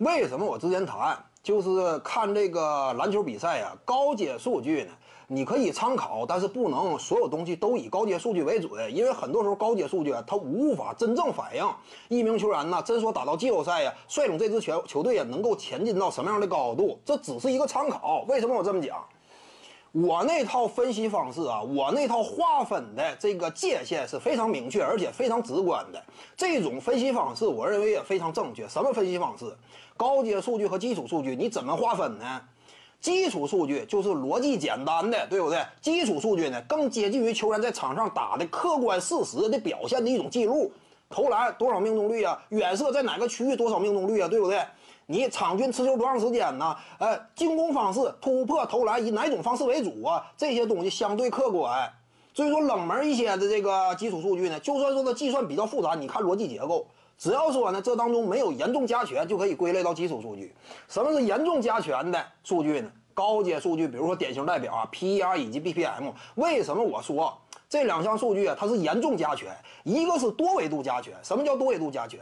为什么我之前谈就是看这个篮球比赛呀？高阶数据呢，你可以参考，但是不能所有东西都以高阶数据为准，因为很多时候高阶数据啊，它无法真正反映一名球员呢，真说打到季后赛呀，率领这支球球队啊，能够前进到什么样的高度，这只是一个参考。为什么我这么讲？我那套分析方式啊，我那套划分的这个界限是非常明确，而且非常直观的。这种分析方式，我认为也非常正确。什么分析方式？高阶数据和基础数据，你怎么划分呢？基础数据就是逻辑简单的，对不对？基础数据呢，更接近于球员在场上打的客观事实的表现的一种记录。投篮多少命中率啊？远射在哪个区域多少命中率啊？对不对？你场均持球多长时间呢？呃，进攻方式、突破、投篮以哪种方式为主啊？这些东西相对客观。所以说，冷门一些的这个基础数据呢，就算说它计算比较复杂，你看逻辑结构，只要说呢这当中没有严重加权，就可以归类到基础数据。什么是严重加权的数据呢？高阶数据，比如说典型代表啊，PER 以及 BPM。为什么我说这两项数据啊，它是严重加权？一个是多维度加权。什么叫多维度加权？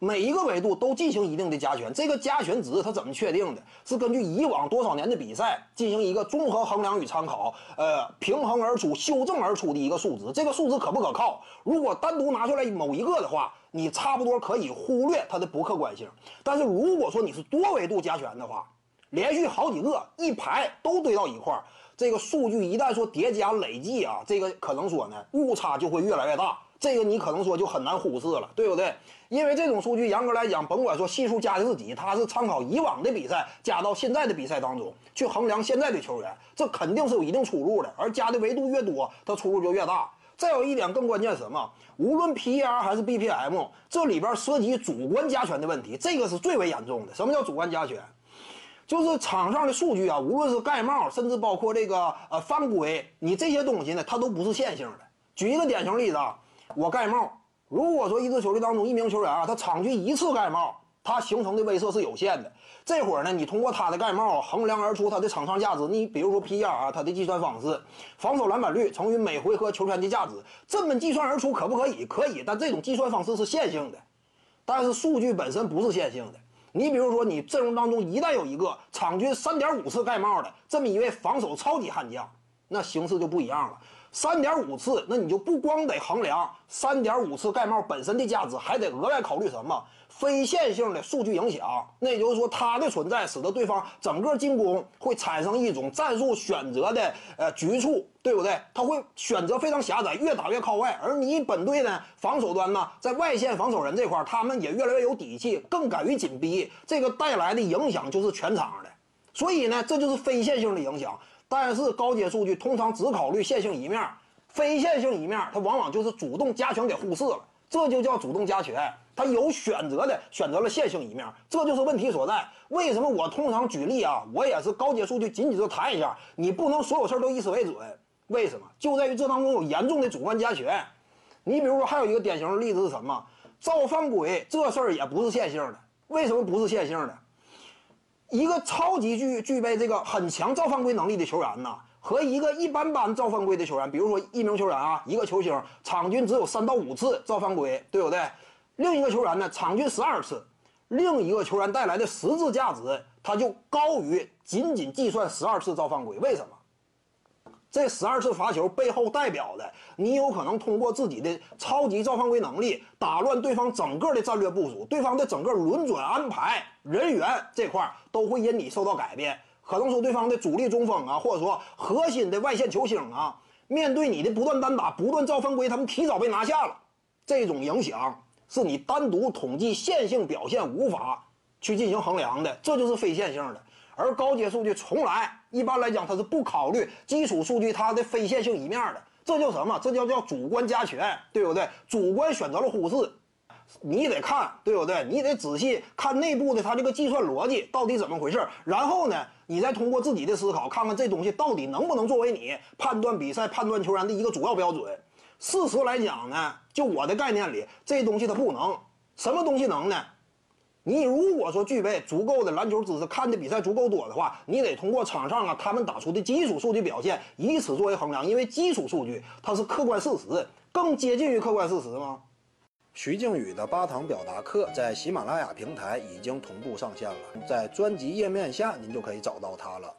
每一个维度都进行一定的加权，这个加权值它怎么确定的？是根据以往多少年的比赛进行一个综合衡量与参考，呃，平衡而出、修正而出的一个数值。这个数值可不可靠？如果单独拿出来某一个的话，你差不多可以忽略它的不客观性。但是如果说你是多维度加权的话，连续好几个一排都堆到一块儿，这个数据一旦说叠加累计啊，这个可能说呢误差就会越来越大。这个你可能说就很难忽视了，对不对？因为这种数据严格来讲，甭管说系数加的是几，它是参考以往的比赛加到现在的比赛当中去衡量现在的球员，这肯定是有一定出入的。而加的维度越多，它出入就越大。再有一点更关键什么？无论 PER 还是 BPM，这里边涉及主观加权的问题，这个是最为严重的。什么叫主观加权？就是场上的数据啊，无论是盖帽，甚至包括这个呃犯规，你这些东西呢，它都不是线性的。举一个典型例子啊。我盖帽，如果说一支球队当中一名球员啊，他场均一次盖帽，他形成的威慑是有限的。这会儿呢，你通过他的盖帽衡量而出他的场上价值。你比如说 PER 啊，他的计算方式，防守篮板率乘以每回合球权的价值，这么计算而出可不可以？可以，但这种计算方式是线性的，但是数据本身不是线性的。你比如说，你阵容当中一旦有一个场均三点五次盖帽的这么一位防守超级悍将，那形势就不一样了。三点五次，那你就不光得衡量三点五次盖帽本身的价值，还得额外考虑什么非线性的数据影响。那也就是说，它的存在使得对方整个进攻会产生一种战术选择的呃局促，对不对？他会选择非常狭窄，越打越靠外。而你本队呢，防守端呢，在外线防守人这块，他们也越来越有底气，更敢于紧逼。这个带来的影响就是全场的。所以呢，这就是非线性的影响。但是高阶数据通常只考虑线性一面，非线性一面，它往往就是主动加权给忽视了，这就叫主动加权。它有选择的选择了线性一面，这就是问题所在。为什么我通常举例啊？我也是高阶数据，仅仅就谈一下，你不能所有事儿都以此为准。为什么？就在于这当中有严重的主观加权。你比如说，还有一个典型的例子是什么？造犯规这事儿也不是线性的。为什么不是线性的？一个超级具具备这个很强造犯规能力的球员呢，和一个一般般造犯规的球员，比如说一名球员啊，一个球星场均只有三到五次造犯规，对不对？另一个球员呢，场均十二次，另一个球员带来的实质价值，他就高于仅仅计算十二次造犯规。为什么？这十二次罚球背后代表的，你有可能通过自己的超级造犯规能力，打乱对方整个的战略部署，对方的整个轮转安排人员这块都会因你受到改变。可能说对方的主力中锋啊，或者说核心的外线球星啊，面对你的不断单打、不断造犯规，他们提早被拿下了。这种影响是你单独统计线性表现无法去进行衡量的，这就是非线性的。而高阶数据从来一般来讲，它是不考虑基础数据它的非线性一面的，这叫什么？这叫叫主观加权，对不对？主观选择了忽视，你得看，对不对？你得仔细看内部的它这个计算逻辑到底怎么回事，然后呢，你再通过自己的思考，看看这东西到底能不能作为你判断比赛、判断球员的一个主要标准。事实来讲呢，就我的概念里，这东西它不能，什么东西能呢？你如果说具备足够的篮球知识，看的比赛足够多的话，你得通过场上啊他们打出的基础数据表现，以此作为衡量，因为基础数据它是客观事实，更接近于客观事实吗？徐静宇的八堂表达课在喜马拉雅平台已经同步上线了，在专辑页面下您就可以找到它了。